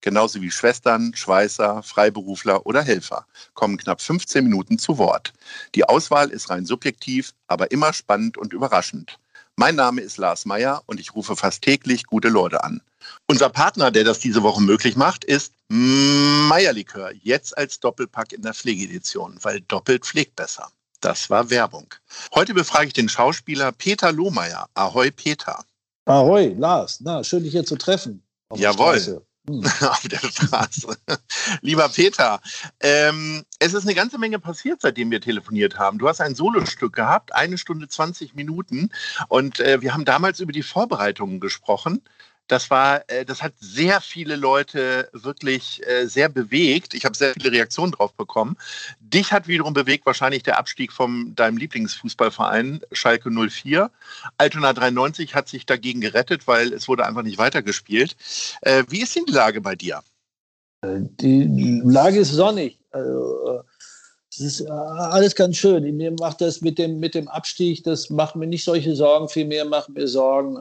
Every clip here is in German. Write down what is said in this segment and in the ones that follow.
genauso wie Schwestern, Schweißer, Freiberufler oder Helfer, kommen knapp 15 Minuten zu Wort. Die Auswahl ist rein subjektiv, aber immer spannend und überraschend. Mein Name ist Lars Meyer und ich rufe fast täglich gute Leute an. Unser Partner, der das diese Woche möglich macht, ist Meierlikör, jetzt als Doppelpack in der Pflegedition, weil doppelt pflegt besser. Das war Werbung. Heute befrage ich den Schauspieler Peter Lohmeier. Ahoi, Peter. Ahoi, Lars. Na, schön, dich hier zu treffen. Jawohl. Hm. auf der Straße. Lieber Peter, ähm, es ist eine ganze Menge passiert, seitdem wir telefoniert haben. Du hast ein Solostück gehabt, eine Stunde 20 Minuten. Und äh, wir haben damals über die Vorbereitungen gesprochen das war, äh, das hat sehr viele Leute wirklich äh, sehr bewegt. Ich habe sehr viele Reaktionen drauf bekommen. Dich hat wiederum bewegt wahrscheinlich der Abstieg von deinem Lieblingsfußballverein Schalke 04. Altona 93 hat sich dagegen gerettet, weil es wurde einfach nicht weitergespielt. Äh, wie ist denn die Lage bei dir? Die Lage ist sonnig. Also, es ist alles ganz schön. Mir macht das mit dem, mit dem Abstieg, das macht mir nicht solche Sorgen, vielmehr macht mir Sorgen,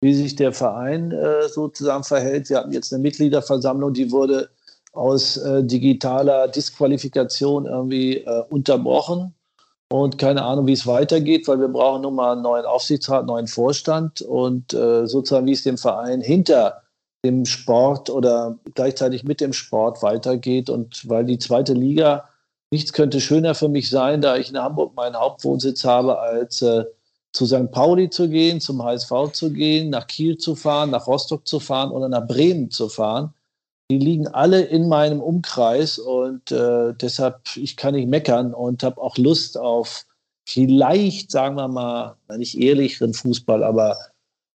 wie sich der Verein äh, sozusagen verhält. Wir hatten jetzt eine Mitgliederversammlung, die wurde aus äh, digitaler Disqualifikation irgendwie äh, unterbrochen. Und keine Ahnung, wie es weitergeht, weil wir brauchen nun mal einen neuen Aufsichtsrat, einen neuen Vorstand und äh, sozusagen, wie es dem Verein hinter dem Sport oder gleichzeitig mit dem Sport weitergeht. Und weil die zweite Liga, nichts könnte schöner für mich sein, da ich in Hamburg meinen Hauptwohnsitz habe, als äh, zu St. Pauli zu gehen, zum HSV zu gehen, nach Kiel zu fahren, nach Rostock zu fahren oder nach Bremen zu fahren. Die liegen alle in meinem Umkreis und äh, deshalb, ich kann nicht meckern und habe auch Lust auf vielleicht, sagen wir mal, nicht ehrlicheren Fußball, aber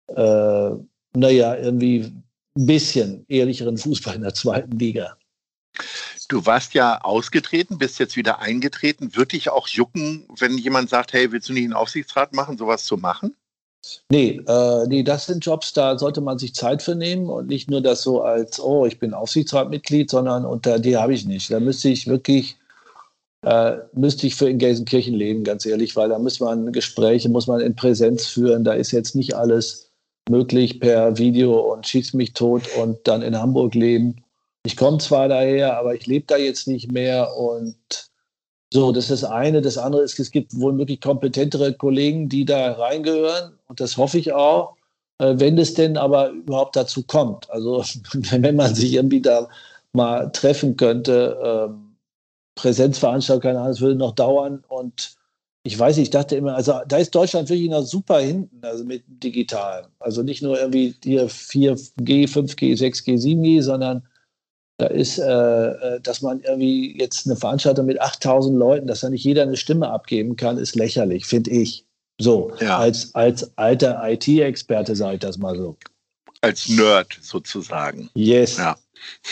äh, naja, irgendwie ein bisschen ehrlicheren Fußball in der zweiten Liga. Du warst ja ausgetreten, bist jetzt wieder eingetreten. Würde dich auch jucken, wenn jemand sagt, hey, willst du nicht einen Aufsichtsrat machen, sowas zu machen? Nee, äh, nee, das sind Jobs, da sollte man sich Zeit für nehmen und nicht nur das so als, oh, ich bin Aufsichtsratmitglied, sondern unter die habe ich nicht. Da müsste ich wirklich, äh, müsste ich für in Gelsenkirchen leben, ganz ehrlich, weil da muss man Gespräche, muss man in Präsenz führen. Da ist jetzt nicht alles möglich per Video und schießt mich tot und dann in Hamburg leben ich komme zwar daher, aber ich lebe da jetzt nicht mehr und so, das ist das eine. Das andere ist, es gibt wohl wirklich kompetentere Kollegen, die da reingehören und das hoffe ich auch, äh, wenn es denn aber überhaupt dazu kommt. Also wenn man sich irgendwie da mal treffen könnte, ähm, Präsenzveranstaltung, keine Ahnung, es würde noch dauern und ich weiß nicht, ich dachte immer, also da ist Deutschland wirklich noch super hinten, also mit digital. Also nicht nur irgendwie hier 4G, 5G, 6G, 7G, sondern da ist, äh, äh, dass man irgendwie jetzt eine Veranstaltung mit 8000 Leuten, dass da nicht jeder eine Stimme abgeben kann, ist lächerlich, finde ich. So, ja. als, als alter IT-Experte sage ich das mal so. Als Nerd sozusagen. Yes. Ja.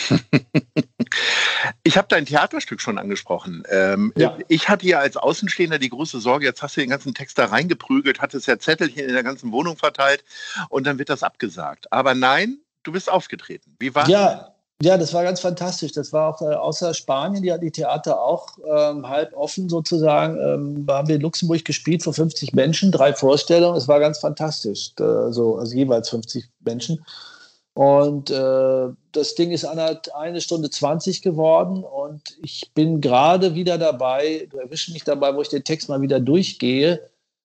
ich habe dein Theaterstück schon angesprochen. Ähm, ja. Ich hatte ja als Außenstehender die große Sorge, jetzt hast du den ganzen Text da reingeprügelt, hattest ja Zettelchen in der ganzen Wohnung verteilt und dann wird das abgesagt. Aber nein, du bist aufgetreten. Wie war Ja, ja, das war ganz fantastisch. Das war auch äh, außer Spanien, die hat die Theater auch ähm, halb offen sozusagen. Ähm, haben wir in Luxemburg gespielt vor 50 Menschen, drei Vorstellungen. Es war ganz fantastisch. Äh, so, also jeweils 50 Menschen. Und äh, das Ding ist eine Stunde 20 geworden und ich bin gerade wieder dabei, du erwischst mich dabei, wo ich den Text mal wieder durchgehe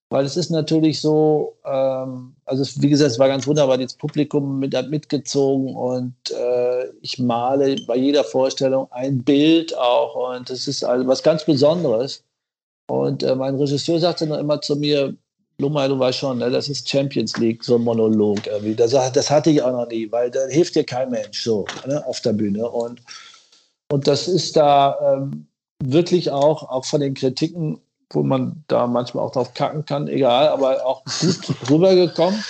weil es ist natürlich so, ähm, also es, wie gesagt, es war ganz wunderbar, das Publikum mit, hat mitgezogen und äh, ich male bei jeder Vorstellung ein Bild auch und das ist also was ganz Besonderes. Und äh, mein Regisseur sagte noch immer zu mir, Lummer, du weißt schon, ne, das ist Champions League, so ein Monolog irgendwie. Das, das hatte ich auch noch nie, weil da hilft dir kein Mensch so ne, auf der Bühne. Und, und das ist da ähm, wirklich auch, auch von den Kritiken wo man da manchmal auch drauf kacken kann, egal, aber auch gut rübergekommen.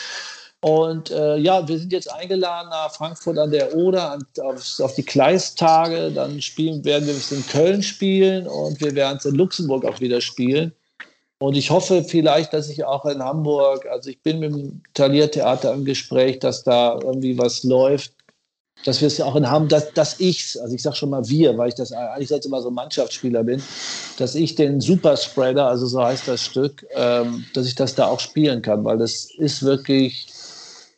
Und äh, ja, wir sind jetzt eingeladen nach Frankfurt an der Oder an, auf, auf, die Kleistage. Dann spielen, werden wir es in Köln spielen und wir werden es in Luxemburg auch wieder spielen. Und ich hoffe vielleicht, dass ich auch in Hamburg, also ich bin mit dem Taliertheater im Gespräch, dass da irgendwie was läuft, dass wir es ja auch in Hamburg, dass, dass ich also ich sage schon mal wir, weil ich das eigentlich jetzt immer so Mannschaftsspieler bin, dass ich den Superspreader, also so heißt das Stück, ähm, dass ich das da auch spielen kann, weil das ist wirklich,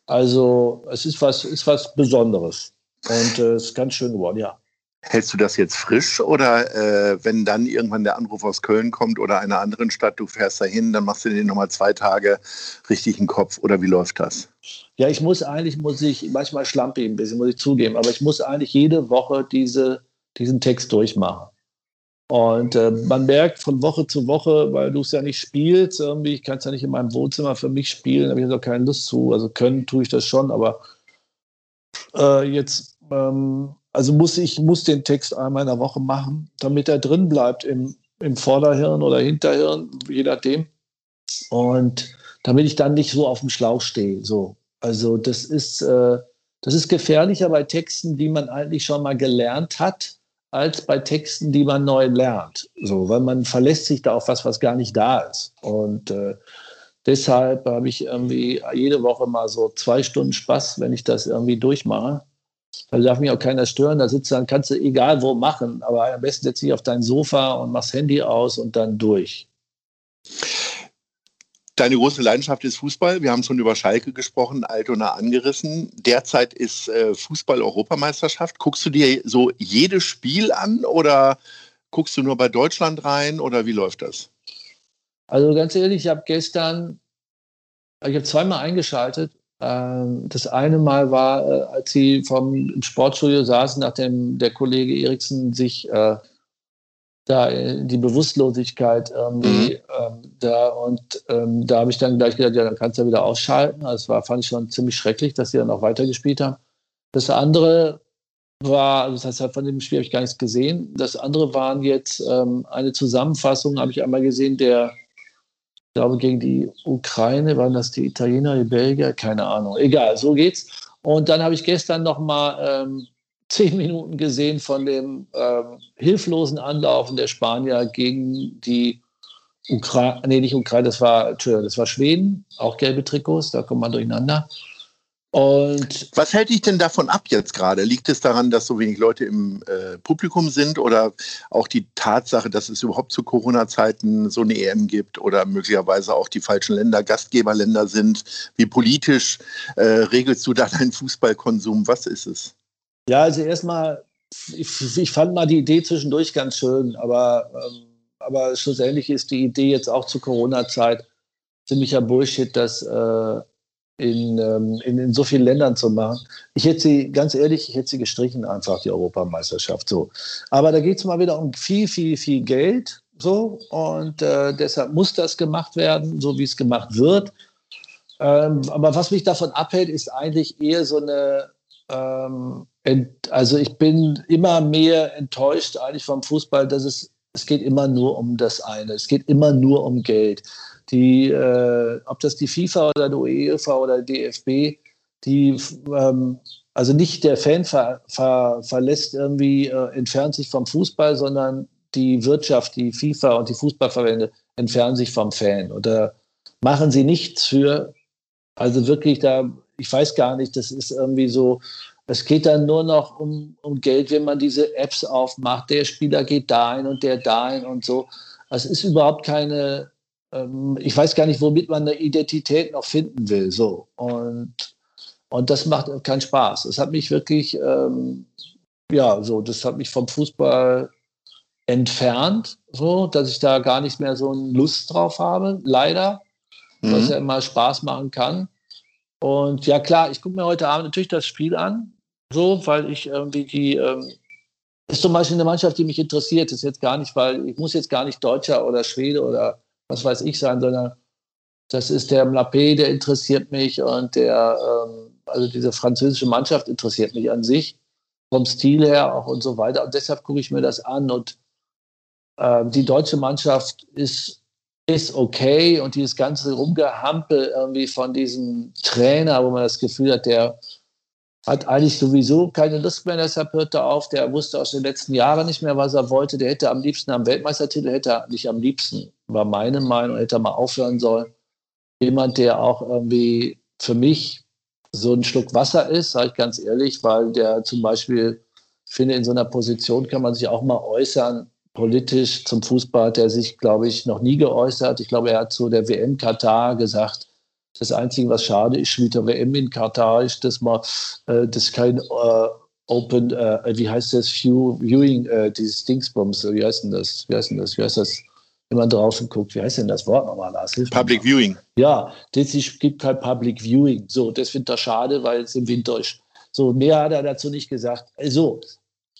also es ist was, ist was Besonderes. Und äh, es ist ganz schön geworden, ja. Hältst du das jetzt frisch oder äh, wenn dann irgendwann der Anruf aus Köln kommt oder einer anderen Stadt, du fährst dahin, dann machst du dir nochmal zwei Tage richtig einen Kopf oder wie läuft das? Ja, ich muss eigentlich, muss ich, manchmal schlampe ich ein bisschen, muss ich zugeben, aber ich muss eigentlich jede Woche diese, diesen Text durchmachen. Und äh, man merkt von Woche zu Woche, weil du es ja nicht spielst, irgendwie, ich kann es ja nicht in meinem Wohnzimmer für mich spielen, habe ich also keine Lust zu. Also können tue ich das schon, aber äh, jetzt ähm, also muss ich muss den Text einmal in der Woche machen, damit er drin bleibt im, im Vorderhirn oder Hinterhirn, je nachdem. Und damit ich dann nicht so auf dem Schlauch stehe. So. Also das ist, äh, das ist gefährlicher bei Texten, die man eigentlich schon mal gelernt hat, als bei Texten, die man neu lernt. So, weil man verlässt sich da auf was, was gar nicht da ist. Und äh, deshalb habe ich irgendwie jede Woche mal so zwei Stunden Spaß, wenn ich das irgendwie durchmache. Da darf mich auch keiner stören. Da sitzt dann, kannst du egal wo machen, aber am besten setzt dich auf dein Sofa und machst Handy aus und dann durch. Deine große Leidenschaft ist Fußball. Wir haben schon über Schalke gesprochen, Altona angerissen. Derzeit ist äh, Fußball-Europameisterschaft. Guckst du dir so jedes Spiel an oder guckst du nur bei Deutschland rein oder wie läuft das? Also ganz ehrlich, ich habe gestern, ich habe zweimal eingeschaltet ähm, das eine Mal war, äh, als sie vom Sportstudio saßen, nachdem der Kollege Eriksen sich äh, da in die Bewusstlosigkeit irgendwie mhm. ähm, da und ähm, da habe ich dann gleich gedacht, ja, dann kannst du ja wieder ausschalten. Das also war, fand ich schon ziemlich schrecklich, dass sie dann auch weitergespielt haben. Das andere war, also das heißt, halt von dem Spiel habe ich gar nichts gesehen. Das andere waren jetzt ähm, eine Zusammenfassung, habe ich einmal gesehen, der glaube, gegen die Ukraine waren das die Italiener, die Belgier, keine Ahnung. Egal, so geht's. Und dann habe ich gestern noch mal ähm, zehn Minuten gesehen von dem ähm, hilflosen Anlaufen der Spanier gegen die Ukraine, nee, nicht Ukraine, das war, das war Schweden, auch gelbe Trikots, da kommt man durcheinander. Und was hält dich denn davon ab jetzt gerade? Liegt es daran, dass so wenig Leute im äh, Publikum sind oder auch die Tatsache, dass es überhaupt zu Corona-Zeiten so eine EM gibt oder möglicherweise auch die falschen Länder Gastgeberländer sind? Wie politisch äh, regelst du da deinen Fußballkonsum? Was ist es? Ja, also erstmal, ich, ich, fand mal die Idee zwischendurch ganz schön, aber, ähm, aber schlussendlich ist die Idee jetzt auch zur Corona-Zeit ziemlicher Bullshit, dass äh, in, ähm, in, in, so vielen Ländern zu machen. Ich hätte sie, ganz ehrlich, ich hätte sie gestrichen, einfach die Europameisterschaft. So. Aber da geht es mal wieder um viel, viel, viel Geld. So, und äh, deshalb muss das gemacht werden, so wie es gemacht wird. Ähm, aber was mich davon abhält, ist eigentlich eher so eine, ähm, also ich bin immer mehr enttäuscht eigentlich vom Fußball, dass es, es geht immer nur um das eine. Es geht immer nur um Geld die, äh, ob das die FIFA oder die UEFA oder die DFB, die, ähm, also nicht der Fan ver, ver, verlässt irgendwie, äh, entfernt sich vom Fußball, sondern die Wirtschaft, die FIFA und die Fußballverbände entfernen sich vom Fan. Oder machen sie nichts für, also wirklich da, ich weiß gar nicht, das ist irgendwie so, es geht dann nur noch um, um Geld, wenn man diese Apps aufmacht. Der Spieler geht dahin und der dahin und so. Es ist überhaupt keine, ähm, ich weiß gar nicht, womit man eine Identität noch finden will. So. Und, und das macht keinen Spaß. Es hat mich wirklich, ähm, ja, so, das hat mich vom Fußball entfernt, so, dass ich da gar nicht mehr so eine Lust drauf habe, leider, mhm. was ja immer Spaß machen kann. Und ja, klar, ich gucke mir heute Abend natürlich das Spiel an, so, weil ich irgendwie die, ähm, ist zum Beispiel eine Mannschaft, die mich interessiert, ist jetzt gar nicht, weil ich muss jetzt gar nicht Deutscher oder Schwede oder was weiß ich sein, sondern das ist der Mlappé, der interessiert mich und der, ähm, also diese französische Mannschaft interessiert mich an sich, vom Stil her auch und so weiter. Und deshalb gucke ich mir das an. Und äh, die deutsche Mannschaft ist ist okay und dieses ganze Rumgehampel irgendwie von diesem Trainer, wo man das Gefühl hat, der hat eigentlich sowieso keine Lust mehr, deshalb hörte auf. Der wusste aus den letzten Jahren nicht mehr, was er wollte. Der hätte am liebsten am Weltmeistertitel, hätte er nicht am liebsten, war meine Meinung, hätte er mal aufhören sollen. Jemand, der auch irgendwie für mich so ein Schluck Wasser ist, sage ich ganz ehrlich, weil der zum Beispiel, ich finde, in so einer Position kann man sich auch mal äußern, politisch zum Fußball hat er sich, glaube ich, noch nie geäußert. Ich glaube, er hat zu der WM Katar gesagt, das Einzige, was schade ist, mit der WM in Katar ist, dass man äh, das kein äh, Open, äh, wie heißt das, View, Viewing, äh, dieses Dingsbums, wie heißt denn das? Wie heißt denn das? Wie heißt das? Wenn man draußen guckt, wie heißt denn das Wort nochmal, Lars? Public Viewing. Ja, es gibt kein Public Viewing. So, das finde ich schade, weil es im Winter ist. So, mehr hat er dazu nicht gesagt. Also,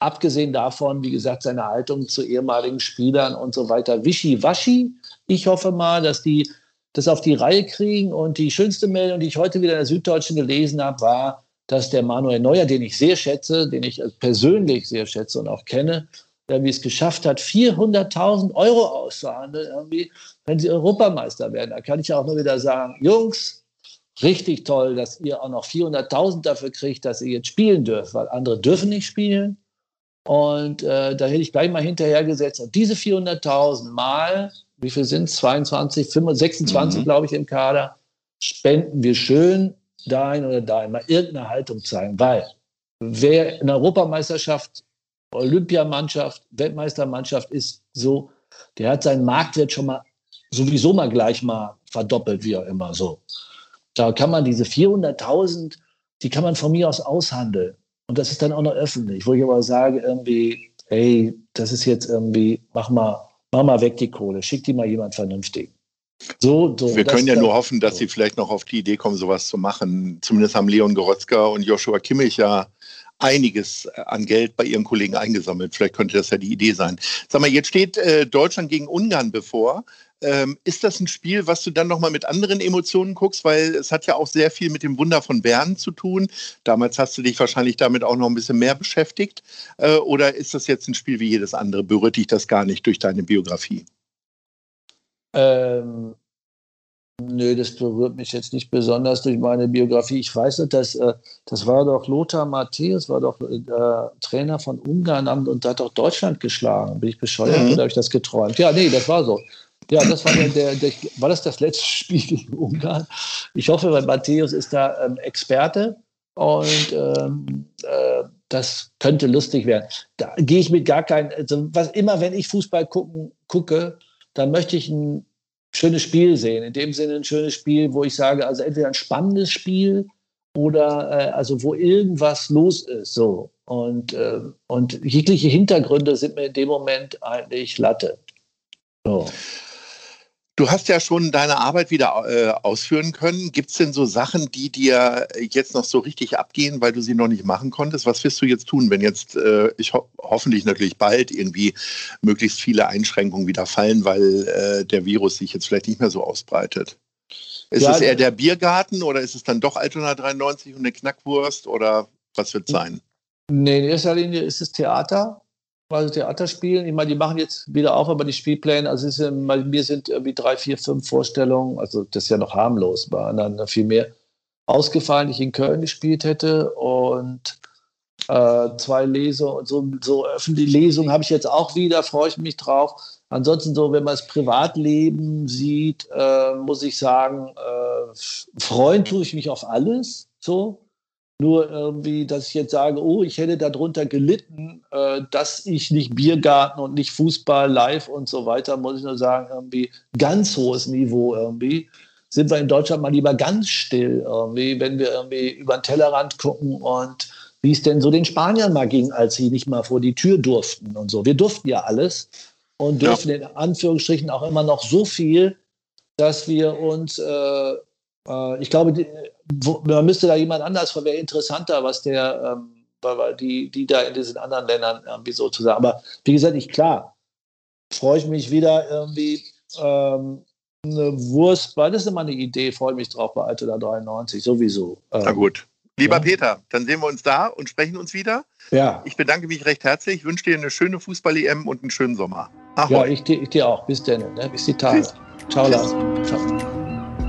abgesehen davon, wie gesagt, seine Haltung zu ehemaligen Spielern und so weiter, wischiwaschi. Ich hoffe mal, dass die das auf die Reihe kriegen. Und die schönste Meldung, die ich heute wieder in der Süddeutschen gelesen habe, war, dass der Manuel Neuer, den ich sehr schätze, den ich persönlich sehr schätze und auch kenne, irgendwie es geschafft hat, 400.000 Euro auszuhandeln, irgendwie, wenn sie Europameister werden. Da kann ich auch nur wieder sagen, Jungs, richtig toll, dass ihr auch noch 400.000 dafür kriegt, dass ihr jetzt spielen dürft, weil andere dürfen nicht spielen. Und äh, da hätte ich gleich mal hinterhergesetzt. Und diese 400.000 mal, wie viel sind es? 22, 25, 26, mhm. glaube ich, im Kader, spenden wir schön dahin oder dahin. Mal irgendeine Haltung zeigen. Weil wer in Europameisterschaft, Olympiamannschaft, Weltmeistermannschaft ist, so, der hat seinen Marktwert schon mal sowieso mal gleich mal verdoppelt, wie auch immer so. Da kann man diese 400.000, die kann man von mir aus aushandeln. Und das ist dann auch noch öffentlich, wo ich aber sage, irgendwie, hey, das ist jetzt irgendwie, mach mal, mach mal weg die Kohle, schick die mal jemand vernünftig. So, so, Wir können ja nur hoffen, dass so. sie vielleicht noch auf die Idee kommen, sowas zu machen. Zumindest haben Leon Goretzka und Joshua Kimmich ja einiges an Geld bei ihren Kollegen eingesammelt. Vielleicht könnte das ja die Idee sein. Sag mal, jetzt steht äh, Deutschland gegen Ungarn bevor. Ähm, ist das ein Spiel, was du dann nochmal mit anderen Emotionen guckst? Weil es hat ja auch sehr viel mit dem Wunder von Bern zu tun. Damals hast du dich wahrscheinlich damit auch noch ein bisschen mehr beschäftigt. Äh, oder ist das jetzt ein Spiel wie jedes andere? Berührt dich das gar nicht durch deine Biografie? Ähm, nö, das berührt mich jetzt nicht besonders durch meine Biografie. Ich weiß nicht, dass, äh, das war doch Lothar Matthäus, war doch äh, Trainer von Ungarn und hat doch Deutschland geschlagen. Bin ich bescheuert mhm. oder habe ich das geträumt? Ja, nee, das war so. Ja, das war der, der, der, war das das letzte Spiel gegen Ungarn. Ich hoffe, weil Matthäus ist da ähm, Experte und ähm, äh, das könnte lustig werden. Da gehe ich mit gar keinen, also was immer, wenn ich Fußball gucken, gucke, dann möchte ich ein schönes Spiel sehen. In dem Sinne ein schönes Spiel, wo ich sage, also entweder ein spannendes Spiel oder äh, also wo irgendwas los ist. So. Und, äh, und jegliche Hintergründe sind mir in dem Moment eigentlich Latte. So. Du hast ja schon deine Arbeit wieder äh, ausführen können. Gibt es denn so Sachen, die dir jetzt noch so richtig abgehen, weil du sie noch nicht machen konntest? Was wirst du jetzt tun, wenn jetzt, äh, ich ho hoffentlich natürlich bald irgendwie möglichst viele Einschränkungen wieder fallen, weil äh, der Virus sich jetzt vielleicht nicht mehr so ausbreitet? Ist ja, es eher der Biergarten oder ist es dann doch Altona 93 und eine Knackwurst oder was wird es sein? Nee, in erster Linie ist es Theater also Theater spielen. Ich meine, die machen jetzt wieder auf, aber die Spielpläne, also ist, bei mir sind irgendwie drei, vier, fünf Vorstellungen, also das ist ja noch harmlos, bei anderen viel mehr ausgefallen, die ich in Köln gespielt hätte und äh, zwei Lesungen, so, so öffentliche Lesungen habe ich jetzt auch wieder, freue ich mich drauf. Ansonsten so, wenn man das Privatleben sieht, äh, muss ich sagen, äh, freuen tue ich mich auf alles, so. Nur irgendwie, dass ich jetzt sage, oh, ich hätte darunter gelitten, äh, dass ich nicht Biergarten und nicht Fußball live und so weiter, muss ich nur sagen, irgendwie ganz hohes Niveau irgendwie. Sind wir in Deutschland mal lieber ganz still, irgendwie, wenn wir irgendwie über den Tellerrand gucken und wie es denn so den Spaniern mal ging, als sie nicht mal vor die Tür durften und so. Wir durften ja alles und dürfen ja. in Anführungsstrichen auch immer noch so viel, dass wir uns äh, äh, ich glaube, die, wo, man müsste da jemand anders, wäre interessanter, was der, ähm, die, die da in diesen anderen Ländern irgendwie sozusagen. Aber wie gesagt, ich klar, freue ich mich wieder irgendwie ähm, eine Wurst, weil das ist immer eine Idee, freue mich drauf bei Altona 93, sowieso. Ähm, Na gut. Lieber ja. Peter, dann sehen wir uns da und sprechen uns wieder. Ja. Ich bedanke mich recht herzlich, wünsche dir eine schöne Fußball-EM und einen schönen Sommer. Ahoi. Ja, ich, ich dir auch. Bis dann. Ne? Bis die Tage. Tschüss. Ciao, Lars. Ciao.